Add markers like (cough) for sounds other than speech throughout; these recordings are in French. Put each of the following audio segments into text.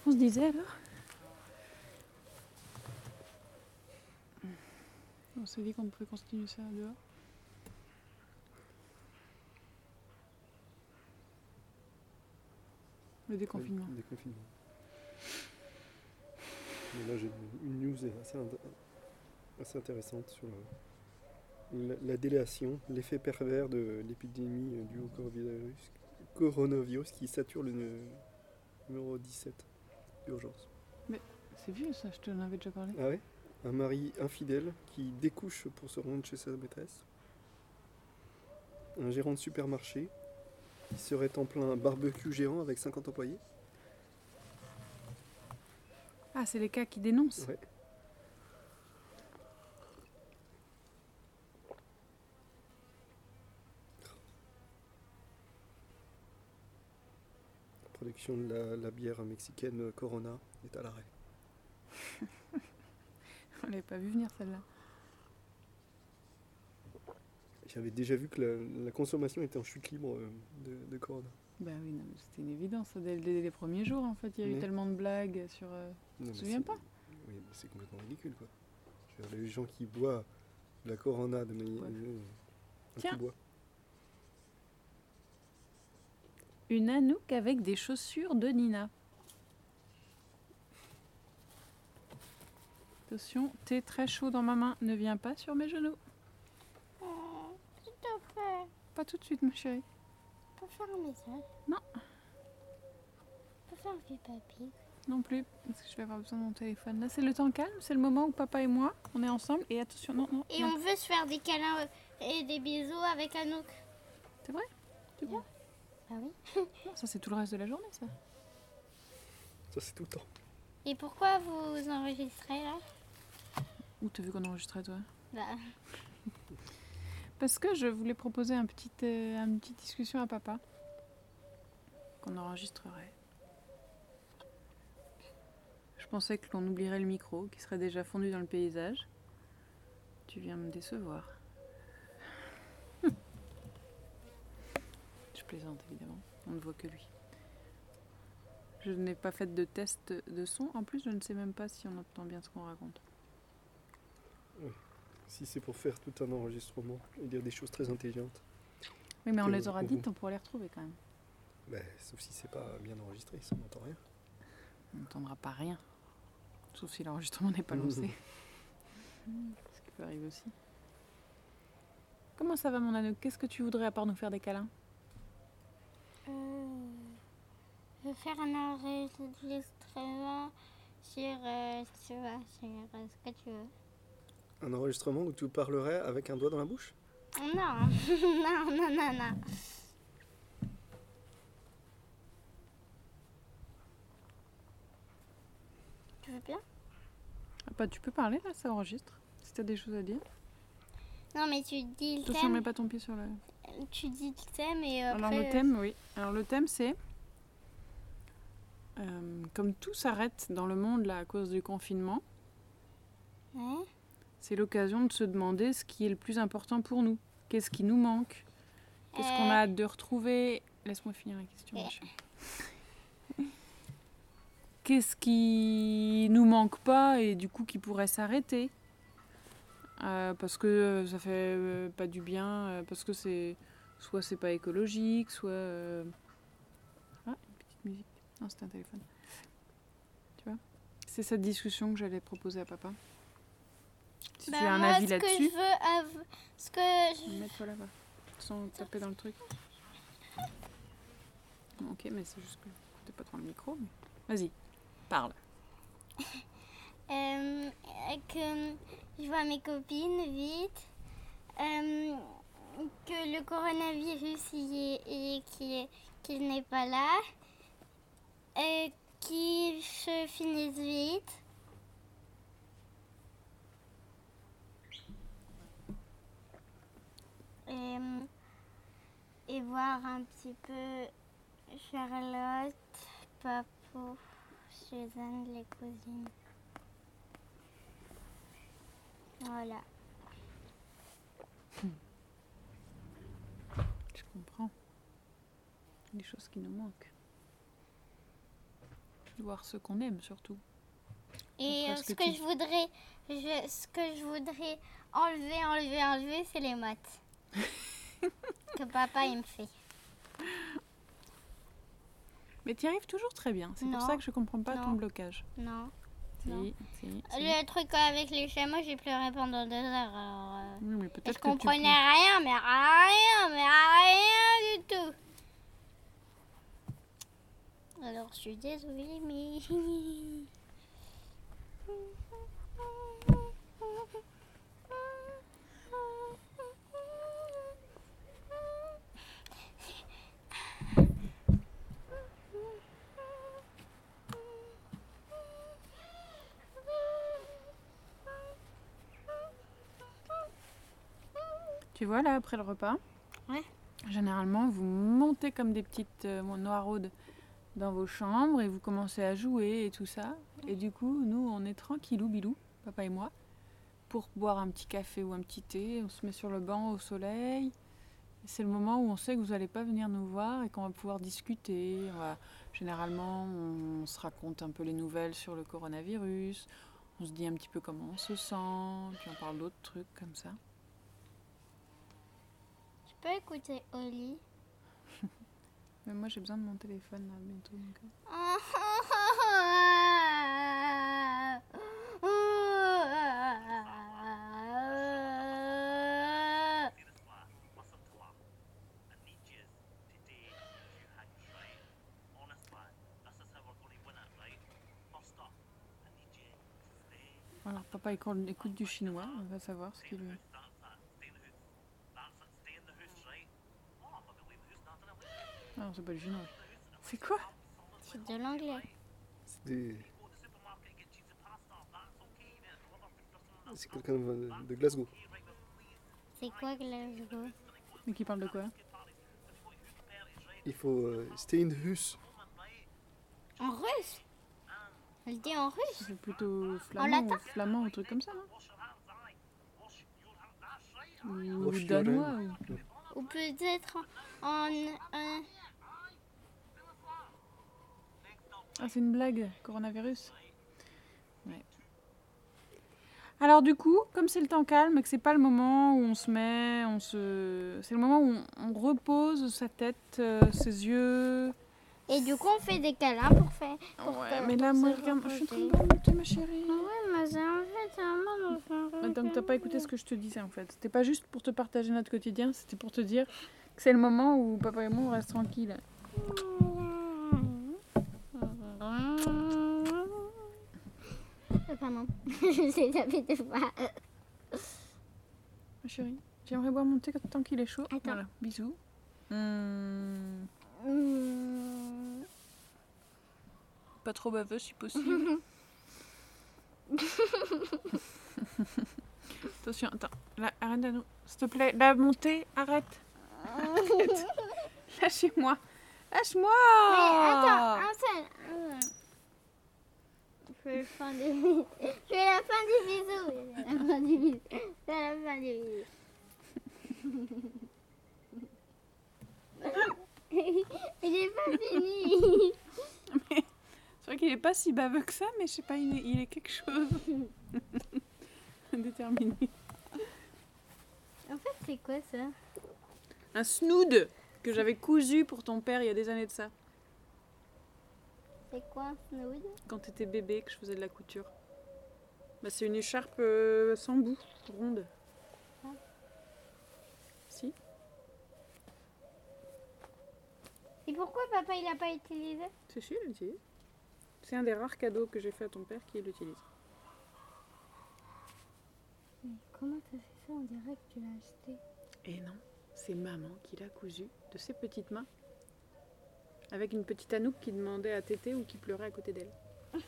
Qu'est-ce qu'on se disait alors? On s'est dit qu'on pouvait continuer ça dehors. Le déconfinement. Le déconfinement. Mais là, j'ai une news assez, assez intéressante sur la, la délation, l'effet pervers de l'épidémie due au coronavirus, coronavirus qui sature le numéro 17 Mais c'est vieux ça, je te l'en avais déjà parlé. Ah ouais? Un mari infidèle qui découche pour se rendre chez sa maîtresse. Un gérant de supermarché qui serait en plein barbecue géant avec 50 employés. Ah, c'est les cas qui dénoncent Ouais. Production de la, la bière mexicaine Corona est à l'arrêt. (laughs) On l'avait pas vu venir celle-là. J'avais déjà vu que la, la consommation était en chute libre euh, de, de Corona. Bah oui, non, mais c'était une évidence. Dès, dès les premiers jours, en fait, il y a eu tellement de blagues sur. euh, Non, Tu te souviens pas Oui, mais c'est complètement ridicule quoi. Je veux dire, les gens qui boivent de la Corona de manière. Ouais. euh, Tiens. petit bois. Une Anouk avec des chaussures de Nina. Attention, thé très chaud dans ma main, ne viens pas sur mes genoux. Plaît, Pas tout de suite, ma chérie. peux faire un message Non. Peux faire un papy Non plus, parce que je vais avoir besoin de mon téléphone. Là, c'est le temps calme, c'est le moment où papa et moi, on est ensemble. Et attention, non, non. Et non. on veut se faire des câlins et des bisous avec Anouk. C'est vrai? C'est bon Ah oui Non, ça, c'est tout le reste de la journée, ça. Ça, c'est tout le temps. Et pourquoi vous enregistrez là? Où t'as vu qu'on enregistrait, toi? Bah, Parce que je voulais proposer un petit, euh, une petite discussion à papa. Qu'on enregistrerait. Je pensais que l'on oublierait le micro, qui serait déjà fondu dans le paysage. Tu viens me décevoir. Plaisante évidemment, on ne voit que lui. Je n'ai pas fait de test de son, en plus je ne sais même pas si on entend bien ce qu'on raconte. Si c'est pour faire tout un enregistrement et dire des choses très intelligentes, Oui mais on les aura dites, on pourra les retrouver quand même. ben, sauf si c'est pas bien enregistré, ça n'entend rien. On n'entendra pas rien. Sauf si l'enregistrement n'est pas lancé. (laughs) Ce qui peut arriver aussi. Comment ça va mon âne Qu'est-ce que tu voudrais à part nous faire des câlins? Je vais faire un enregistrement sur, euh, tu vois, sur euh, ce que tu veux. Un enregistrement où tu parlerais avec un doigt dans la bouche? Non, (laughs) non, non, non, non. Tu veux bien? Ah, bah, Tu peux parler là, ça enregistre. Si t'as des choses à dire. Non, mais tu dis le Attention, mets pas ton pied sur le. Tu dis thème et après. Alors le euh, thème, oui. Alors le thème c'est. euh, comme tout s'arrête dans le monde là à cause du confinement, ouais. c'est l'occasion de se demander ce qui est le plus important pour nous. Qu'est-ce qui nous manque? Qu'est-ce qu'on Euh. a hâte de retrouver? Laisse-moi finir la question. Euh. Qu'est-ce qui nous manque pas et du coup qui pourrait s'arrêter? Euh, Parce que euh, ça fait euh, pas du bien, euh, parce que c'est soit c'est pas écologique, soit euh, ah une petite musique. Non, c'est un téléphone. Tu vois? C'est cette discussion que j'allais proposer à papa. Si Bah, tu as un avis ce que là-dessus, je veux, ce que je mets-toi là-bas, sans taper dans le truc. Ok, mais c'est juste que t'es pas devant le micro. Mais... Vas-y, parle. (laughs) Euh, que je vois mes copines vite. Euh, que le coronavirus y est, et qu'il n'est pas là. Euh, qu'il se finisse vite. Et, et voir un petit peu Charlotte, Papou, Suzanne, les cousines. Voilà. Je comprends. Des choses qui nous manquent. voir ce qu'on aime surtout. Et Après, euh, ce ce que tu- je voudrais, je- ce que je voudrais enlever, enlever, enlever, c'est les maths. (laughs) que papa il me fait. Mais tu y arrives toujours très bien. C'est pour ça que je comprends pas ton blocage. Non. Si, Non. si, si. Le truc avec les chameaux, j'ai pleuré pendant deux heures. Alors, euh, Oui, mais je que comprenais rien, mais rien, mais rien du tout. Alors, je suis désolée, mais. (laughs) Tu vois là après le repas Ouais. Généralement, vous montez comme des petites euh, noiraudes dans vos chambres et vous commencez à jouer et tout ça. Et du coup, nous, on est tranquillou bilou, papa et moi, pour boire un petit café ou un petit thé. On se met sur le banc au soleil. C'est le moment où on sait que vous n'allez pas venir nous voir et qu'on va pouvoir discuter. On va- Généralement, on se raconte un peu les nouvelles sur le coronavirus. On se dit un petit peu comment on se sent, puis on parle d'autres trucs comme ça. Je peux écouter Oli (laughs) Mais moi j'ai besoin de mon téléphone là bientôt. donc. (laughs) Alors papa écoute, écoute du chinois, on va savoir ce qu'il veut. Ah non, c'est pas du chinois. C'est quoi? C'est de l'anglais. C'est des- C'est quelqu'un de Glasgow. C'est quoi Glasgow? Mais qui parle de quoi? Il faut euh, stay in the hus. En russe? Elle dit en russe? C'est plutôt flamand latin? ou flamand ou truc comme ça, non? Ou danois ou... Ou peut-être en... en- en- Ah, c'est une blague, coronavirus Ouais. Alors du coup, comme c'est le temps calme et que c'est pas le moment où on se met, on se... C'est le moment où on, on repose sa tête, euh, ses yeux... Et du coup, on fait des câlins pour faire... Pour Ouais, que- mais là, moi, regarde, je suis en train de reposer. remonter, ma chérie. Ouais, mais c'est en fait un moment de faire Attends, t'as pas écouté ce que je te disais en fait. C'était pas juste pour te partager notre quotidien, c'était pour te dire que c'est le moment où papa et moi on reste tranquille. Euh, Pardon, (laughs) je sais taper deux fois. Ma chérie, j'aimerais boire mon thé tant qu'il est chaud. Attends. Voilà, bisous. Mmh. pas trop baveux si possible. (laughs) Attention, attends. Là, arrête de nous. S'il te plaît, là, mon thé, arrête. (laughs) Arrête. Lâchez-moi. Lâche-moi. Mais attends, un seul. Je fais la fin des bisous. La fin des bisous. Je fais la fin des bisous. Je fais la fin des bisous. Il est pas fini. C'est vrai qu'il est pas si baveux que ça, mais je sais pas, il est, il est quelque chose. Déterminé. En fait, c'est quoi ça? Un snood que j'avais cousu pour ton père il y a des années de ça. C'est quoi un snood Quand t'étais bébé, que je faisais de la couture. Bah, c'est une écharpe euh, sans bout, ronde. Ah. Si Et pourquoi papa il a pas utilisé? C'est sûr, il l'utilise. C'est un des rares cadeaux que j'ai fait à ton père qui l'utilise. Mais comment t'as fait ça? On dirait que tu l'as acheté. Et non, c'est maman qui l'a cousu de ses petites mains. Avec une petite Anouk qui demandait à téter ou qui pleurait à côté d'elle. (laughs)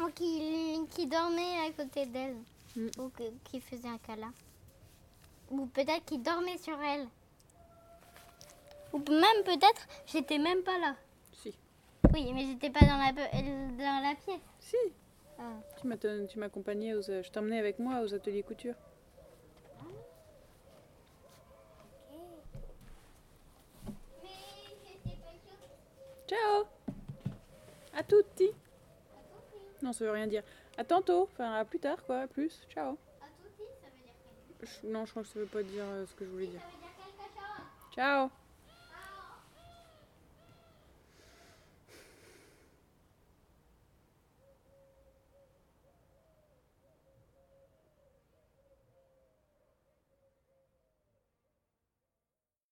Ou qui, qui dormait à côté d'elle. Mm. Ou que- qui faisait un câlin. Ou peut-être qui dormait sur elle. Ou même peut-être, j'étais même pas là. Si. Oui, mais j'étais pas dans la, dans la pièce. Si, Ah. tu m'accompagnais, aux, je t'emmenais avec moi aux ateliers couture. Ciao À tutti. Non, ça veut rien dire. À tantôt. Enfin, à plus tard, quoi. À plus. Ciao. À tutti, ça veut dire quelque Je- non, je crois que ça veut pas dire euh, ce que je voulais dire. Chose. Ciao.